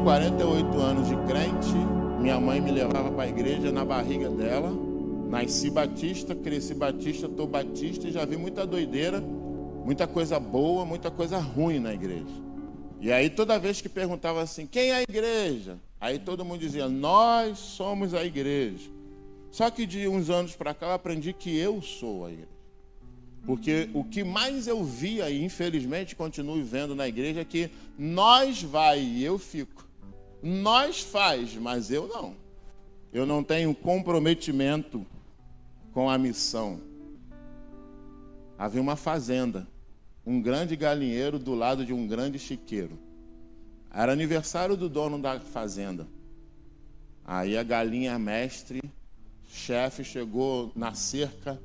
Eu tenho 48 anos de crente. Minha mãe me levava para a igreja na barriga dela. Nasci batista, cresci batista, tô batista e já vi muita doideira, muita coisa boa, muita coisa ruim na igreja. E aí toda vez que perguntava assim, quem é a igreja? Aí todo mundo dizia, nós somos a igreja. Só que de uns anos para cá eu aprendi que eu sou a igreja. Porque o que mais eu via, e infelizmente continuo vendo na igreja, é que nós vai e eu fico. Nós faz, mas eu não. Eu não tenho comprometimento com a missão. Havia uma fazenda, um grande galinheiro do lado de um grande chiqueiro. Era aniversário do dono da fazenda. Aí a galinha mestre, chefe, chegou na cerca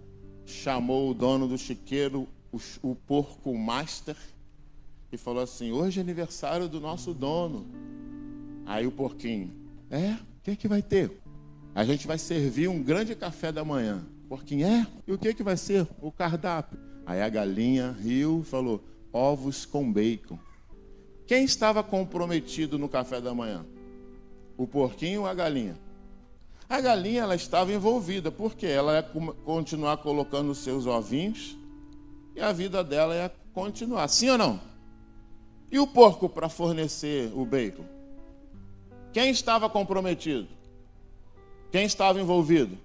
chamou o dono do chiqueiro, o, o porco master, e falou assim: Hoje é aniversário do nosso dono. Aí o porquinho, é? O que, é que vai ter? A gente vai servir um grande café da manhã. Porquinho, é? E o que, é que vai ser? O cardápio. Aí a galinha riu e falou: ovos com bacon. Quem estava comprometido no café da manhã? O porquinho ou a galinha? A galinha ela estava envolvida, porque ela ia continuar colocando os seus ovinhos e a vida dela ia continuar. Sim ou não? E o porco para fornecer o bacon? Quem estava comprometido? Quem estava envolvido?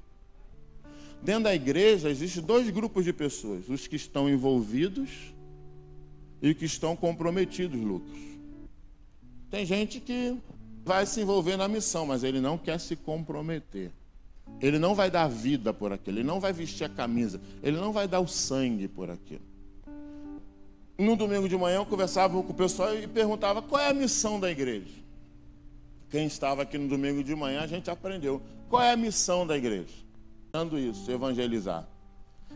Dentro da igreja existem dois grupos de pessoas: os que estão envolvidos e os que estão comprometidos, Lucas. Tem gente que vai se envolver na missão, mas ele não quer se comprometer. Ele não vai dar vida por aquilo, ele não vai vestir a camisa, ele não vai dar o sangue por aquilo. No domingo de manhã eu conversava com o pessoal e perguntava qual é a missão da igreja. Quem estava aqui no domingo de manhã, a gente aprendeu. Qual é a missão da igreja? Dando isso, evangelizar.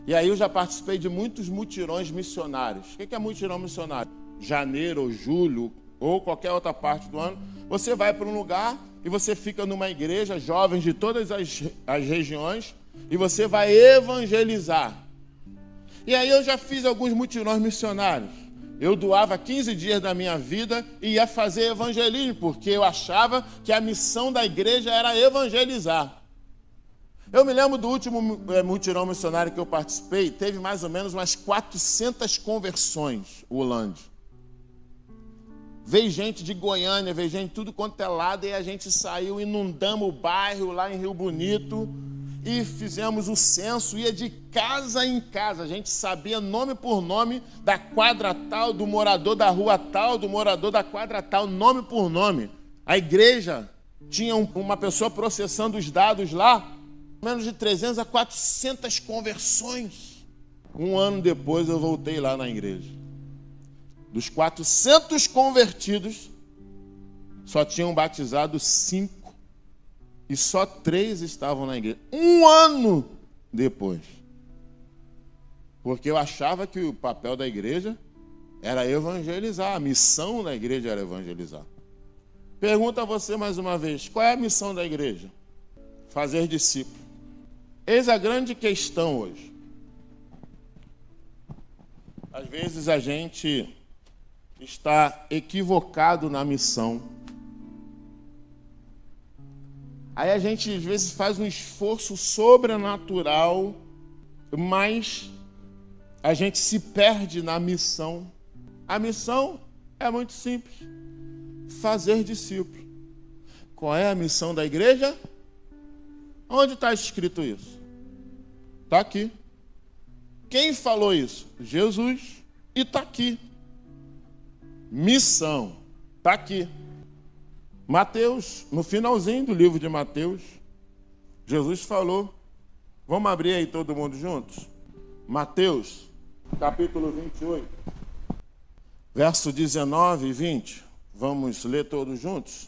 E aí eu já participei de muitos mutirões missionários. O que é mutirão missionário? Janeiro ou julho, ou qualquer outra parte do ano, você vai para um lugar e você fica numa igreja, jovens de todas as, as regiões, e você vai evangelizar. E aí eu já fiz alguns mutirões missionários. Eu doava 15 dias da minha vida e ia fazer evangelismo, porque eu achava que a missão da igreja era evangelizar. Eu me lembro do último é, mutirão missionário que eu participei, teve mais ou menos umas 400 conversões, o Holândia. Veio gente de Goiânia, veio gente de tudo quanto é lado, e a gente saiu, inundamos o bairro lá em Rio Bonito e fizemos o censo, ia de casa em casa, a gente sabia nome por nome da quadra tal, do morador da rua tal, do morador da quadra tal, nome por nome. A igreja tinha uma pessoa processando os dados lá, menos de 300 a 400 conversões. Um ano depois eu voltei lá na igreja. Dos 400 convertidos, só tinham batizado cinco. E só três estavam na igreja. Um ano depois. Porque eu achava que o papel da igreja era evangelizar. A missão da igreja era evangelizar. Pergunta a você mais uma vez: qual é a missão da igreja? Fazer discípulo. Eis a grande questão hoje. Às vezes a gente está equivocado na missão. Aí a gente às vezes faz um esforço sobrenatural, mas a gente se perde na missão. A missão é muito simples: fazer discípulo. Qual é a missão da igreja? Onde está escrito isso? Está aqui. Quem falou isso? Jesus. E está aqui. Missão. Está aqui. Mateus, no finalzinho do livro de Mateus, Jesus falou. Vamos abrir aí todo mundo juntos? Mateus, capítulo 28, verso 19 e 20. Vamos ler todos juntos?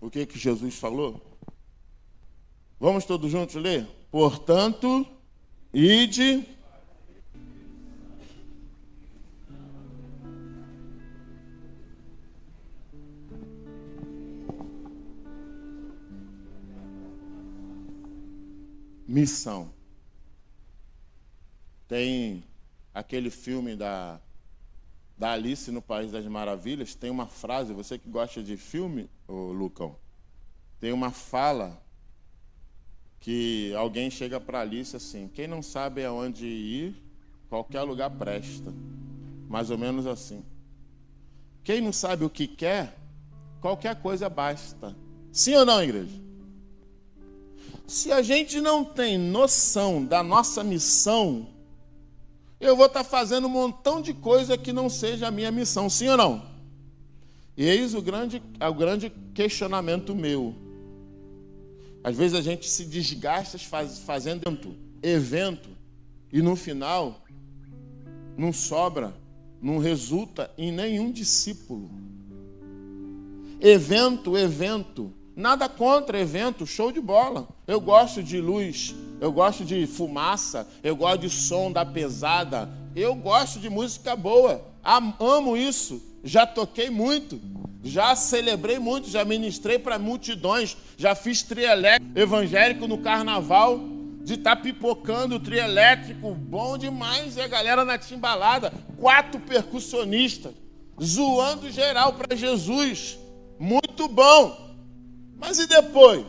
O que que Jesus falou? Vamos todos juntos ler? Portanto, ide missão. Tem aquele filme da da Alice no País das Maravilhas, tem uma frase, você que gosta de filme, ô Lucão, tem uma fala que alguém chega para Alice assim: quem não sabe aonde ir, qualquer lugar presta. Mais ou menos assim. Quem não sabe o que quer, qualquer coisa basta. Sim ou não, igreja? Se a gente não tem noção da nossa missão, eu vou estar fazendo um montão de coisa que não seja a minha missão, sim ou não? E eis o grande, o grande questionamento meu. Às vezes a gente se desgasta faz, fazendo evento e no final não sobra, não resulta em nenhum discípulo. Evento, evento. Nada contra evento, show de bola. Eu gosto de luz, eu gosto de fumaça, eu gosto de som da pesada, eu gosto de música boa. Amo isso. Já toquei muito, já celebrei muito, já ministrei para multidões, já fiz trielétrico evangélico no carnaval, de estar tá pipocando trielétrico, bom demais, e a galera na timbalada, quatro percussionistas, zoando geral para Jesus, muito bom. Mas e depois?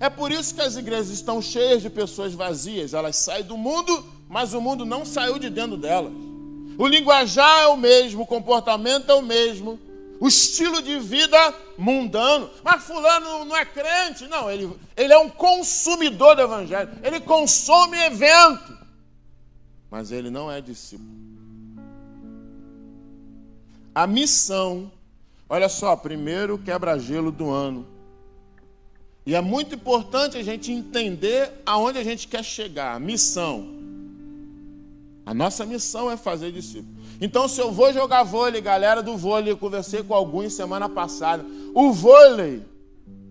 É por isso que as igrejas estão cheias de pessoas vazias, elas saem do mundo, mas o mundo não saiu de dentro delas. O linguajar é o mesmo, o comportamento é o mesmo, o estilo de vida mundano. Mas fulano não é crente, não, ele, ele é um consumidor do evangelho, ele consome evento, mas ele não é discípulo. A missão, olha só, primeiro quebra-gelo do ano. E é muito importante a gente entender aonde a gente quer chegar. Missão. A nossa missão é fazer discípulos. Então, se eu vou jogar vôlei, galera do vôlei, eu conversei com alguns semana passada. O vôlei,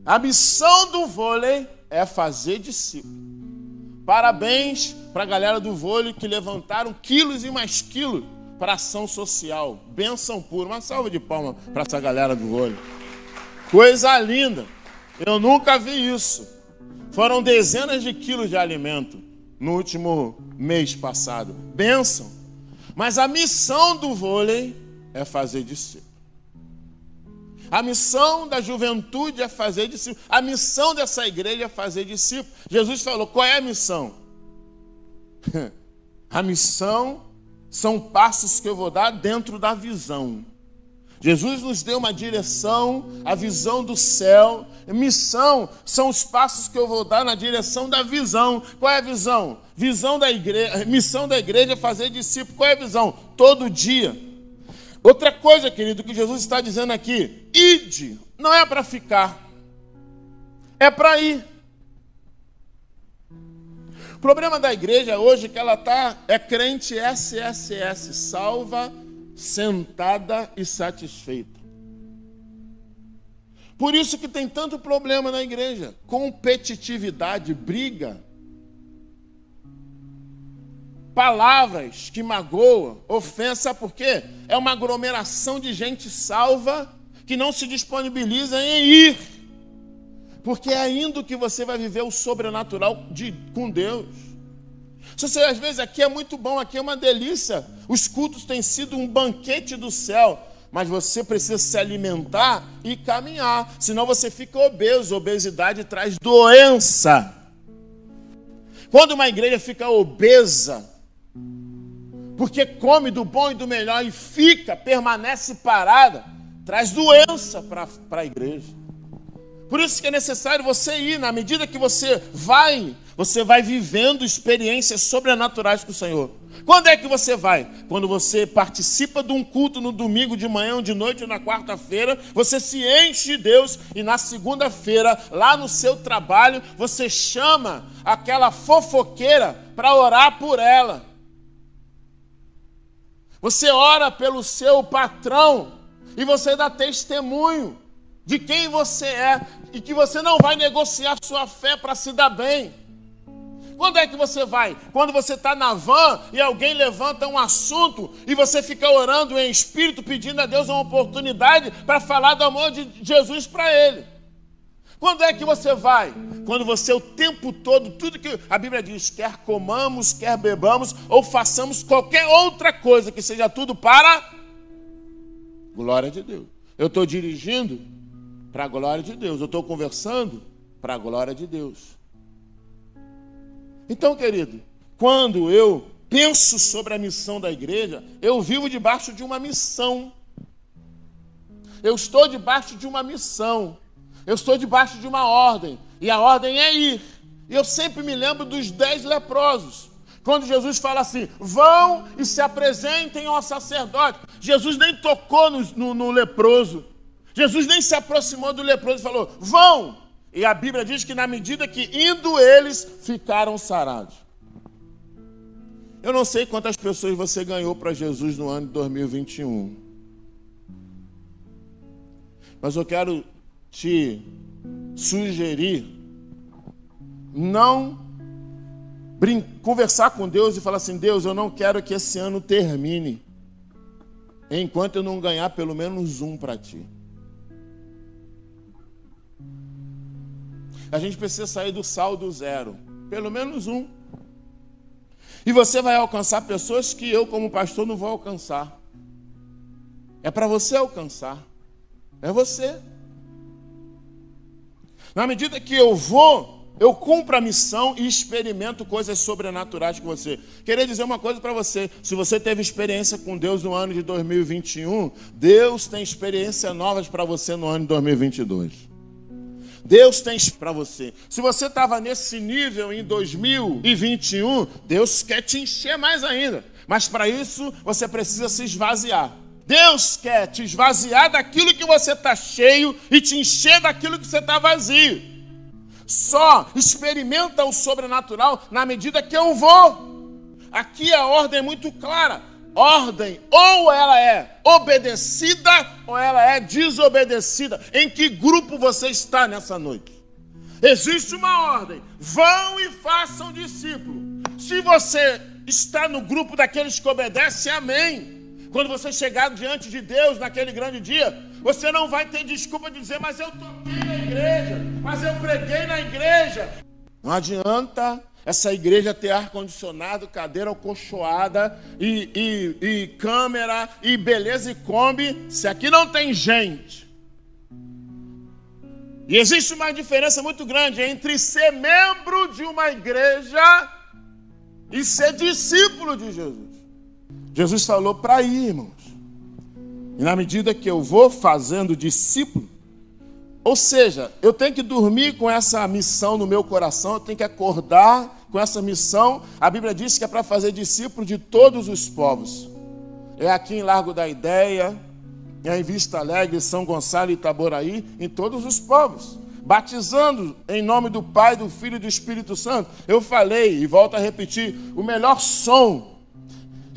a missão do vôlei é fazer discípulo. Parabéns para a galera do vôlei que levantaram quilos e mais quilos para ação social. Benção pura. Uma salva de palmas para essa galera do vôlei. Coisa linda. Eu nunca vi isso. Foram dezenas de quilos de alimento no último mês passado. Benção. Mas a missão do vôlei é fazer discípulo. A missão da juventude é fazer discípulo. A missão dessa igreja é fazer discípulo. Jesus falou: qual é a missão? a missão são passos que eu vou dar dentro da visão. Jesus nos deu uma direção, a visão do céu. Missão são os passos que eu vou dar na direção da visão. Qual é a visão? Visão da igreja, missão da igreja é fazer discípulo. Qual é a visão? Todo dia. Outra coisa, querido, que Jesus está dizendo aqui: ide, não é para ficar, é para ir. O problema da igreja hoje é que ela tá é crente SSS, salva sentada e satisfeita. Por isso que tem tanto problema na igreja, competitividade, briga, palavras que magoam, ofensa, por quê? É uma aglomeração de gente salva que não se disponibiliza em ir. Porque é indo que você vai viver o sobrenatural de, com Deus. Se você às vezes aqui é muito bom, aqui é uma delícia. Os cultos têm sido um banquete do céu. Mas você precisa se alimentar e caminhar. Senão você fica obeso. Obesidade traz doença. Quando uma igreja fica obesa, porque come do bom e do melhor e fica, permanece parada, traz doença para a igreja. Por isso que é necessário você ir, na medida que você vai, você vai vivendo experiências sobrenaturais com o Senhor. Quando é que você vai? Quando você participa de um culto no domingo de manhã, ou de noite ou na quarta-feira, você se enche de Deus e na segunda-feira, lá no seu trabalho, você chama aquela fofoqueira para orar por ela. Você ora pelo seu patrão e você dá testemunho de quem você é e que você não vai negociar sua fé para se dar bem. Quando é que você vai? Quando você está na van e alguém levanta um assunto e você fica orando em espírito, pedindo a Deus uma oportunidade para falar do amor de Jesus para ele. Quando é que você vai? Quando você o tempo todo, tudo que a Bíblia diz, quer comamos, quer bebamos, ou façamos qualquer outra coisa, que seja tudo para glória de Deus. Eu estou dirigindo para a glória de Deus. Eu estou conversando para a glória de Deus. Então, querido, quando eu penso sobre a missão da igreja, eu vivo debaixo de uma missão. Eu estou debaixo de uma missão. Eu estou debaixo de uma ordem. E a ordem é ir. E eu sempre me lembro dos dez leprosos. Quando Jesus fala assim, vão e se apresentem ao sacerdote. Jesus nem tocou no, no, no leproso. Jesus nem se aproximou do leproso e falou, vão. E a Bíblia diz que na medida que indo eles, ficaram sarados. Eu não sei quantas pessoas você ganhou para Jesus no ano de 2021. Mas eu quero te sugerir não conversar com Deus e falar assim: Deus, eu não quero que esse ano termine enquanto eu não ganhar pelo menos um para ti. A gente precisa sair do saldo zero, pelo menos um. E você vai alcançar pessoas que eu, como pastor, não vou alcançar. É para você alcançar. É você. Na medida que eu vou, eu cumpro a missão e experimento coisas sobrenaturais com você. Queria dizer uma coisa para você: se você teve experiência com Deus no ano de 2021, Deus tem experiências novas para você no ano de 2022. Deus tem para você. Se você estava nesse nível em 2021, Deus quer te encher mais ainda. Mas para isso você precisa se esvaziar. Deus quer te esvaziar daquilo que você está cheio e te encher daquilo que você está vazio. Só experimenta o sobrenatural na medida que eu vou. Aqui a ordem é muito clara. Ordem, ou ela é obedecida ou ela é desobedecida. Em que grupo você está nessa noite? Existe uma ordem: vão e façam discípulo. Se você está no grupo daqueles que obedecem, amém. Quando você chegar diante de Deus naquele grande dia, você não vai ter desculpa de dizer, mas eu toquei na igreja, mas eu preguei na igreja. Não adianta essa igreja ter ar-condicionado, cadeira alcochoada e, e, e câmera e beleza e combi, se aqui não tem gente. E existe uma diferença muito grande entre ser membro de uma igreja e ser discípulo de Jesus. Jesus falou para ir, irmãos. E na medida que eu vou fazendo discípulo, ou seja, eu tenho que dormir com essa missão no meu coração, eu tenho que acordar com essa missão. A Bíblia diz que é para fazer discípulo de todos os povos. É aqui em Largo da Ideia, é em Vista Alegre, São Gonçalo e Itaboraí, em todos os povos. Batizando em nome do Pai, do Filho e do Espírito Santo. Eu falei e volto a repetir: o melhor som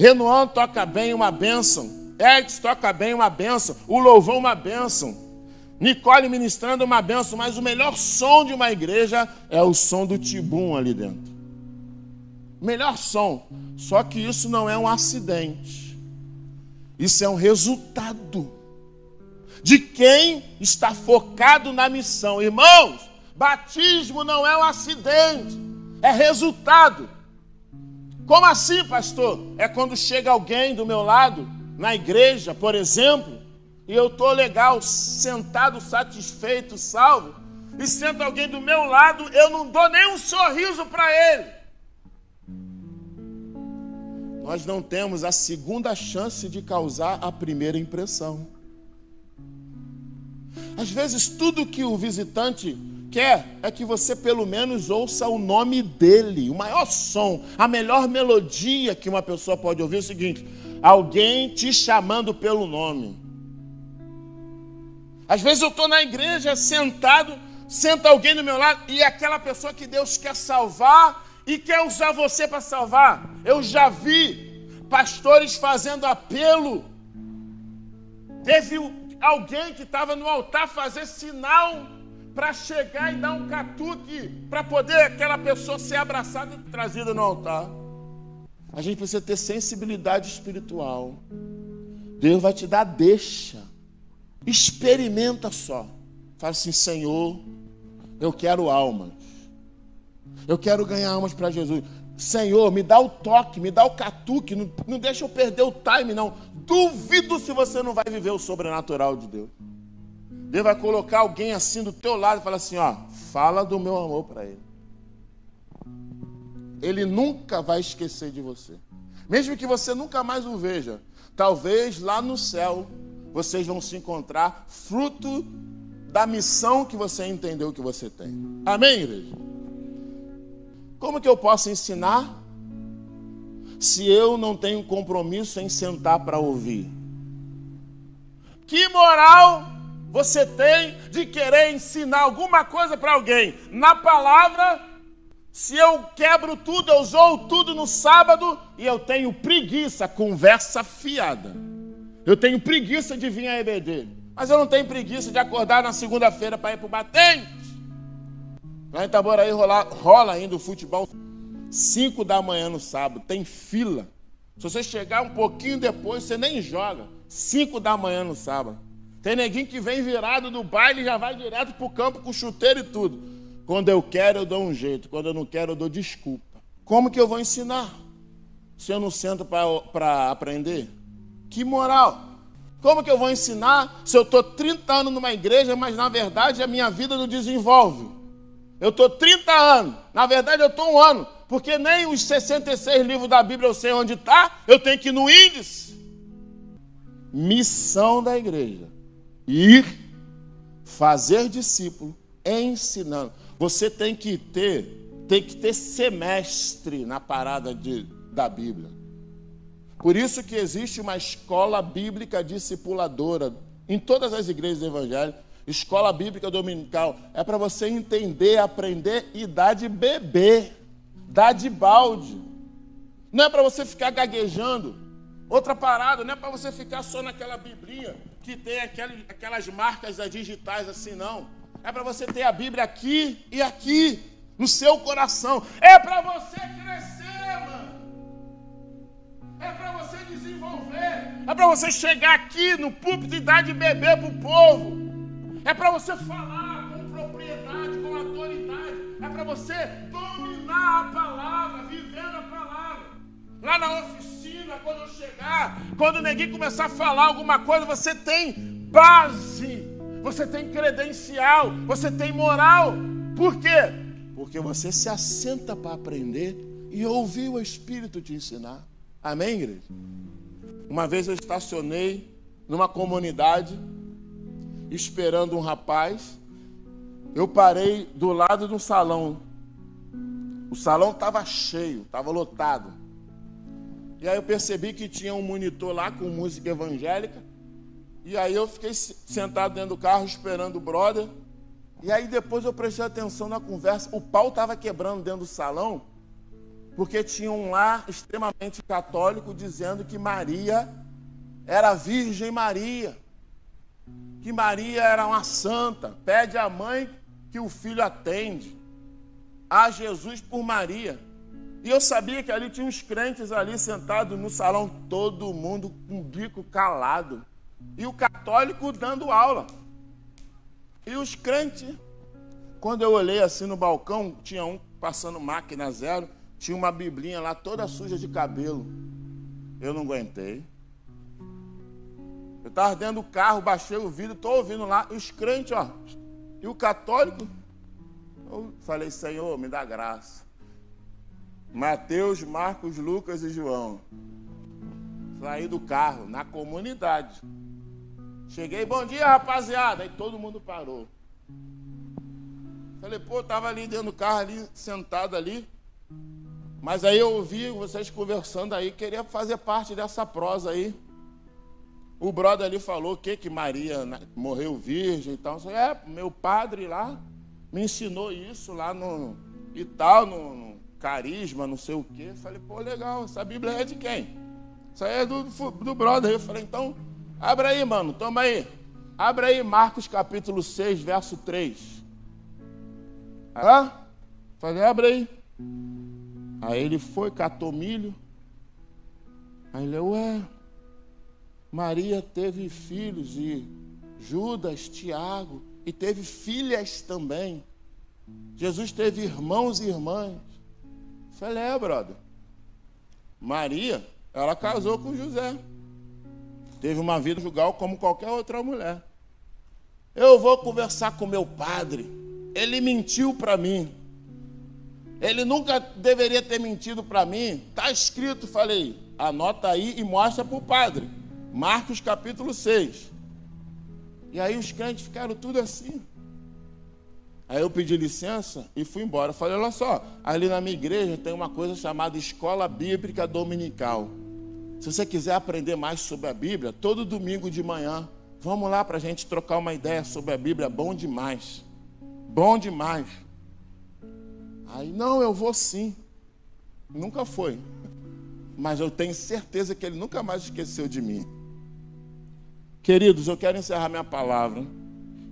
Renoan toca bem uma bênção. Edson toca bem uma bênção. O louvor uma bênção. Nicole ministrando uma bênção. Mas o melhor som de uma igreja é o som do tibum ali dentro. Melhor som. Só que isso não é um acidente. Isso é um resultado de quem está focado na missão. Irmãos, batismo não é um acidente, é resultado. Como assim, pastor? É quando chega alguém do meu lado, na igreja, por exemplo, e eu estou legal, sentado, satisfeito, salvo, e senta alguém do meu lado, eu não dou nem um sorriso para ele. Nós não temos a segunda chance de causar a primeira impressão. Às vezes, tudo que o visitante quer é que você pelo menos ouça o nome dele, o maior som, a melhor melodia que uma pessoa pode ouvir é o seguinte: alguém te chamando pelo nome. Às vezes eu estou na igreja sentado, senta alguém do meu lado e é aquela pessoa que Deus quer salvar e quer usar você para salvar. Eu já vi pastores fazendo apelo. Teve alguém que estava no altar fazer sinal para chegar e dar um catuque, para poder aquela pessoa ser abraçada e trazida no altar. A gente precisa ter sensibilidade espiritual. Deus vai te dar deixa. Experimenta só. Fala assim, Senhor, Eu quero almas. Eu quero ganhar almas para Jesus. Senhor, me dá o toque, me dá o catuque, não, não deixa eu perder o time, não. Duvido se você não vai viver o sobrenatural de Deus. Deus vai colocar alguém assim do teu lado e falar assim, ó, fala do meu amor para ele. Ele nunca vai esquecer de você. Mesmo que você nunca mais o veja, talvez lá no céu vocês vão se encontrar fruto da missão que você entendeu que você tem. Amém, igreja? Como que eu posso ensinar se eu não tenho compromisso em sentar para ouvir? Que moral você tem de querer ensinar alguma coisa para alguém na palavra se eu quebro tudo, eu zoo tudo no sábado e eu tenho preguiça, conversa fiada. Eu tenho preguiça de vir a EBD, mas eu não tenho preguiça de acordar na segunda-feira para ir para o batente. Lá em Itaboraí rola, rola ainda o futebol 5 da manhã no sábado, tem fila. Se você chegar um pouquinho depois, você nem joga. 5 da manhã no sábado. Tem neguinho que vem virado do baile e já vai direto para o campo com chuteiro e tudo. Quando eu quero, eu dou um jeito. Quando eu não quero, eu dou desculpa. Como que eu vou ensinar? Se eu não sento para aprender? Que moral! Como que eu vou ensinar se eu estou 30 anos numa igreja, mas na verdade a minha vida não desenvolve? Eu estou 30 anos, na verdade eu estou um ano, porque nem os 66 livros da Bíblia eu sei onde está, eu tenho que ir no índice. Missão da igreja: ir, fazer discípulo, ensinando. Você tem que ter, tem que ter semestre na parada de, da Bíblia. Por isso que existe uma escola bíblica discipuladora em todas as igrejas evangélicas. Escola bíblica dominical é para você entender, aprender e dar de beber, dar de balde. Não é para você ficar gaguejando. Outra parada, não é para você ficar só naquela biblinha que tem aquelas marcas digitais assim, não. É para você ter a Bíblia aqui e aqui, no seu coração. É para você crescer, mano. É para você desenvolver. É para você chegar aqui no púlpito e dar de beber para o povo. É para você falar com propriedade, com autoridade. É para você dominar a palavra, vivendo a palavra. Lá na oficina, quando eu chegar, quando neguinho começar a falar alguma coisa, você tem base você tem credencial, você tem moral. Por quê? Porque você se assenta para aprender e ouvir o Espírito te ensinar. Amém, igreja? Uma vez eu estacionei numa comunidade esperando um rapaz. Eu parei do lado de um salão. O salão estava cheio, estava lotado. E aí eu percebi que tinha um monitor lá com música evangélica. E aí eu fiquei sentado dentro do carro esperando o brother. E aí depois eu prestei atenção na conversa. O pau estava quebrando dentro do salão, porque tinha um lá extremamente católico dizendo que Maria era Virgem Maria. Que Maria era uma santa. Pede à mãe que o filho atende. A Jesus por Maria. E eu sabia que ali tinha uns crentes ali sentados no salão, todo mundo com o bico calado e o católico dando aula. E os crentes, quando eu olhei assim no balcão, tinha um passando máquina zero, tinha uma biblinha lá toda suja de cabelo. Eu não aguentei. Eu estava dentro do carro, baixei o vidro, estou ouvindo lá, os crentes, ó. E o católico, eu falei, Senhor, me dá graça. Mateus, Marcos, Lucas e João. Saí do carro, na comunidade. Cheguei, bom dia, rapaziada. Aí todo mundo parou. Falei, pô, tava ali dentro do carro, ali, sentado ali. Mas aí eu ouvi vocês conversando aí, queria fazer parte dessa prosa aí. O brother ali falou que, que Maria morreu virgem e tal. É, meu padre lá me ensinou isso lá no e tal, no, no carisma, não sei o quê. Falei, pô, legal, essa Bíblia é de quem? Isso aí é do, do brother. Eu falei, então Abre aí, mano, toma aí. Abre aí Marcos capítulo 6, verso 3. Hã? Falei, abre aí. Aí ele foi, catou milho. Aí ele, ué, Maria teve filhos e Judas, Tiago, e teve filhas também. Jesus teve irmãos e irmãs. É, brother. Maria, ela casou com José. Teve uma vida jugal como qualquer outra mulher. Eu vou conversar com meu padre. Ele mentiu para mim. Ele nunca deveria ter mentido para mim. Está escrito, falei. Anota aí e mostra para o padre. Marcos capítulo 6. E aí os crentes ficaram tudo assim. Aí eu pedi licença e fui embora. Falei, olha só, ali na minha igreja tem uma coisa chamada Escola Bíblica Dominical. Se você quiser aprender mais sobre a Bíblia, todo domingo de manhã, vamos lá para a gente trocar uma ideia sobre a Bíblia. Bom demais. Bom demais. Aí, não, eu vou sim. Nunca foi. Mas eu tenho certeza que ele nunca mais esqueceu de mim. Queridos, eu quero encerrar minha palavra.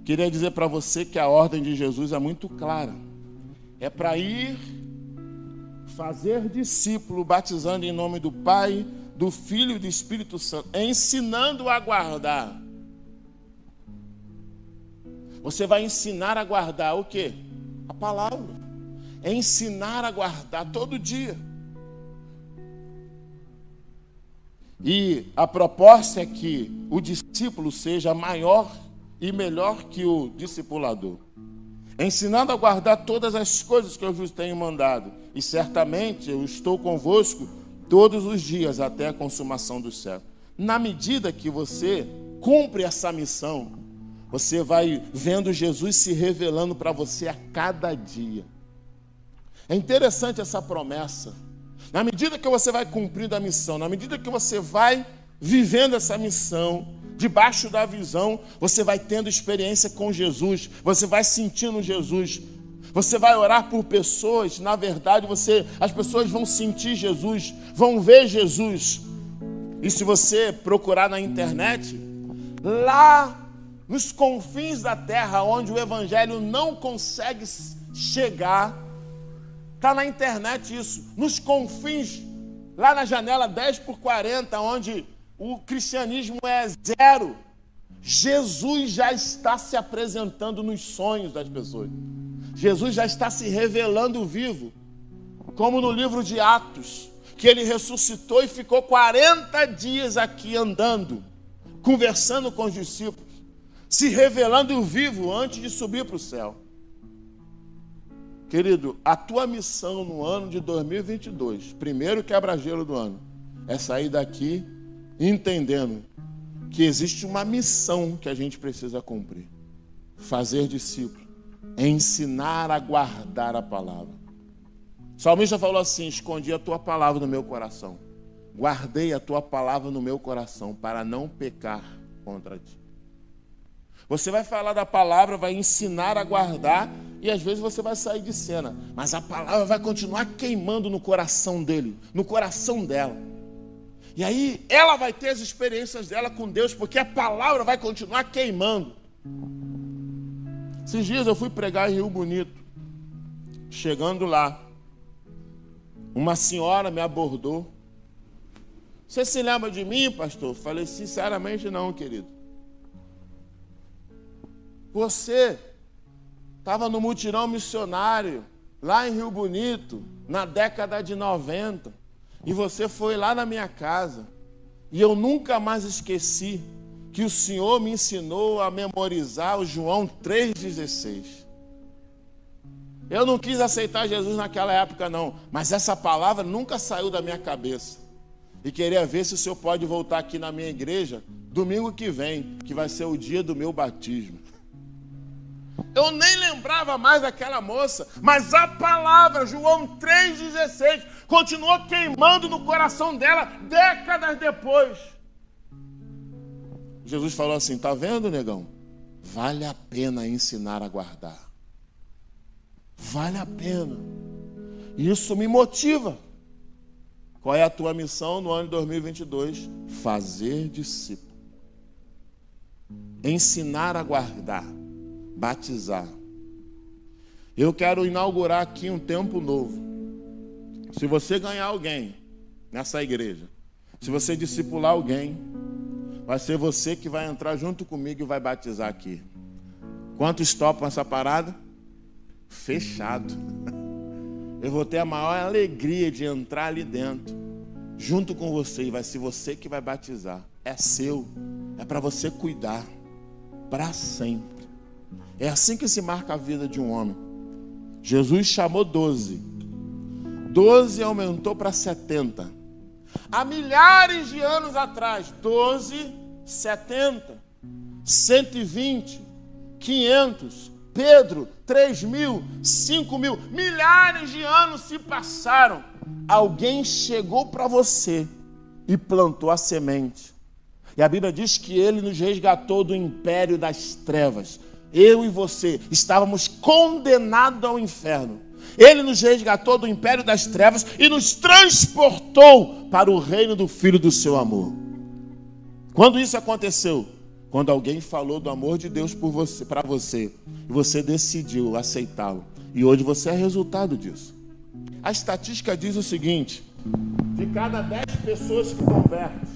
Queria dizer para você que a ordem de Jesus é muito clara. É para ir fazer discípulo, batizando em nome do Pai, do Filho e do Espírito Santo, ensinando a guardar. Você vai ensinar a guardar o quê? A palavra é ensinar a guardar todo dia. E a proposta é que o discípulo seja maior e melhor que o discipulador, ensinando a guardar todas as coisas que eu vos tenho mandado, e certamente eu estou convosco todos os dias até a consumação do céu. Na medida que você cumpre essa missão, você vai vendo Jesus se revelando para você a cada dia. É interessante essa promessa. Na medida que você vai cumprindo a missão, na medida que você vai vivendo essa missão, debaixo da visão, você vai tendo experiência com Jesus, você vai sentindo Jesus. Você vai orar por pessoas, na verdade, você, as pessoas vão sentir Jesus, vão ver Jesus. E se você procurar na internet, lá nos confins da terra, onde o evangelho não consegue chegar, Está na internet isso. Nos confins, lá na janela 10 por 40, onde o cristianismo é zero. Jesus já está se apresentando nos sonhos das pessoas. Jesus já está se revelando vivo. Como no livro de Atos, que ele ressuscitou e ficou 40 dias aqui andando, conversando com os discípulos, se revelando vivo antes de subir para o céu. Querido, a tua missão no ano de 2022, primeiro quebra-gelo do ano, é sair daqui entendendo que existe uma missão que a gente precisa cumprir: fazer discípulo, ensinar a guardar a palavra. O salmista falou assim: Escondi a tua palavra no meu coração, guardei a tua palavra no meu coração para não pecar contra ti. Você vai falar da palavra, vai ensinar a guardar e às vezes você vai sair de cena, mas a palavra vai continuar queimando no coração dele, no coração dela. E aí ela vai ter as experiências dela com Deus, porque a palavra vai continuar queimando. Esses dias eu fui pregar em Rio Bonito. Chegando lá, uma senhora me abordou. Você se lembra de mim, pastor? Falei, sinceramente, não, querido. Você estava no mutirão missionário, lá em Rio Bonito, na década de 90, e você foi lá na minha casa, e eu nunca mais esqueci que o Senhor me ensinou a memorizar o João 3,16. Eu não quis aceitar Jesus naquela época, não, mas essa palavra nunca saiu da minha cabeça. E queria ver se o Senhor pode voltar aqui na minha igreja domingo que vem, que vai ser o dia do meu batismo. Eu nem lembrava mais daquela moça, mas a palavra, João 3,16, continuou queimando no coração dela décadas depois. Jesus falou assim: tá vendo, negão? Vale a pena ensinar a guardar. Vale a pena. Isso me motiva. Qual é a tua missão no ano de 2022? Fazer discípulo. Ensinar a guardar batizar. Eu quero inaugurar aqui um tempo novo. Se você ganhar alguém nessa igreja, se você discipular alguém, vai ser você que vai entrar junto comigo e vai batizar aqui. Quantos topam essa parada? fechado. Eu vou ter a maior alegria de entrar ali dentro, junto com você, e vai ser você que vai batizar. É seu, é para você cuidar, para sempre. É assim que se marca a vida de um homem. Jesus chamou doze, doze aumentou para setenta. Há milhares de anos atrás, doze, setenta, cento e vinte, quinhentos, Pedro, 3 mil, 5 mil, milhares de anos se passaram. Alguém chegou para você e plantou a semente. E a Bíblia diz que ele nos resgatou do império das trevas. Eu e você estávamos condenados ao inferno. Ele nos resgatou do império das trevas e nos transportou para o reino do Filho do seu amor. Quando isso aconteceu? Quando alguém falou do amor de Deus por você, para você, e você decidiu aceitá-lo. E hoje você é resultado disso. A estatística diz o seguinte: de cada 10 pessoas que convertem,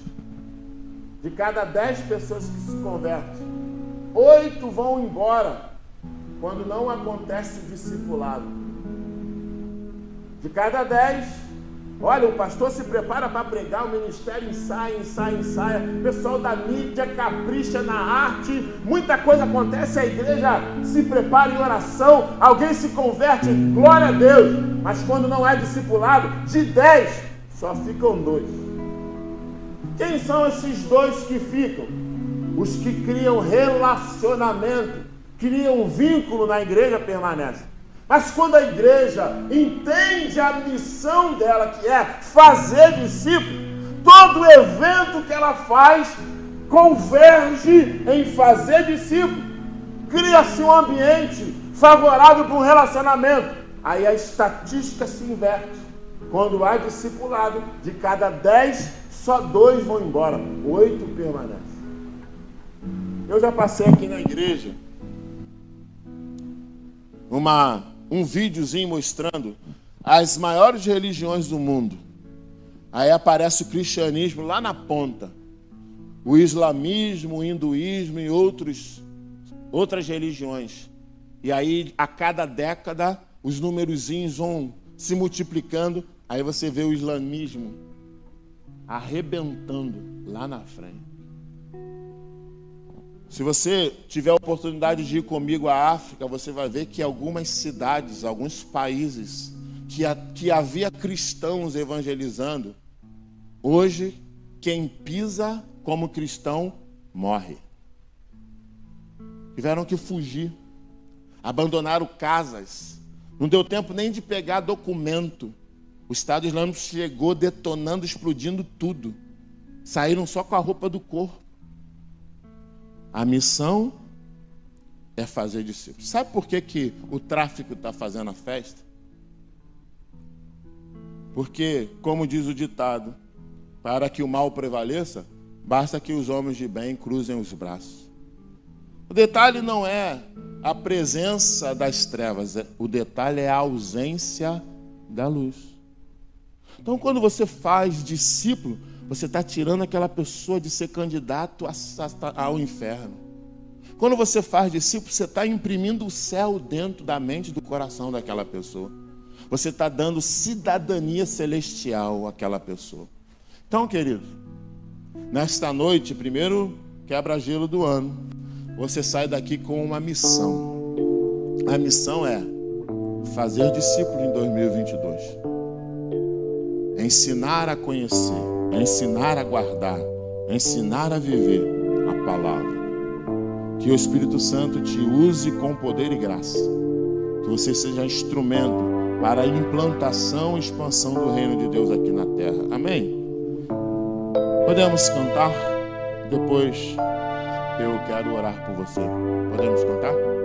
de cada 10 pessoas que se convertem, oito vão embora quando não acontece discipulado. De cada 10, Olha, o pastor se prepara para pregar, o ministério ensaia, ensaia, ensaia. O pessoal da mídia capricha na arte. Muita coisa acontece, a igreja se prepara em oração. Alguém se converte, glória a Deus. Mas quando não é discipulado, de dez, só ficam dois. Quem são esses dois que ficam? Os que criam relacionamento, criam vínculo na igreja, permanecem. Mas quando a igreja entende a missão dela, que é fazer discípulos, todo evento que ela faz converge em fazer discípulos. Cria-se um ambiente favorável para um relacionamento. Aí a estatística se inverte. Quando há discipulado, de cada dez, só dois vão embora, oito permanecem. Eu já passei aqui na igreja uma um videozinho mostrando as maiores religiões do mundo. Aí aparece o cristianismo lá na ponta. O islamismo, o hinduísmo e outros, outras religiões. E aí, a cada década, os númerozinhos vão se multiplicando. Aí você vê o islamismo arrebentando lá na frente. Se você tiver a oportunidade de ir comigo à África, você vai ver que algumas cidades, alguns países que, que havia cristãos evangelizando, hoje quem pisa como cristão morre. Tiveram que fugir, abandonaram casas, não deu tempo nem de pegar documento. O Estado Islâmico chegou detonando, explodindo tudo. Saíram só com a roupa do corpo. A missão é fazer discípulos. Sabe por que, que o tráfico está fazendo a festa? Porque, como diz o ditado, para que o mal prevaleça, basta que os homens de bem cruzem os braços. O detalhe não é a presença das trevas, é, o detalhe é a ausência da luz. Então, quando você faz discípulo, você está tirando aquela pessoa de ser candidato ao inferno. Quando você faz discípulo, você está imprimindo o céu dentro da mente do coração daquela pessoa. Você está dando cidadania celestial àquela pessoa. Então, querido, nesta noite, primeiro quebra-gelo do ano, você sai daqui com uma missão. A missão é fazer discípulo em 2022. Ensinar a conhecer a ensinar a guardar, a ensinar a viver a palavra. Que o Espírito Santo te use com poder e graça. Que você seja instrumento para a implantação e expansão do reino de Deus aqui na terra. Amém? Podemos cantar? Depois eu quero orar por você. Podemos cantar?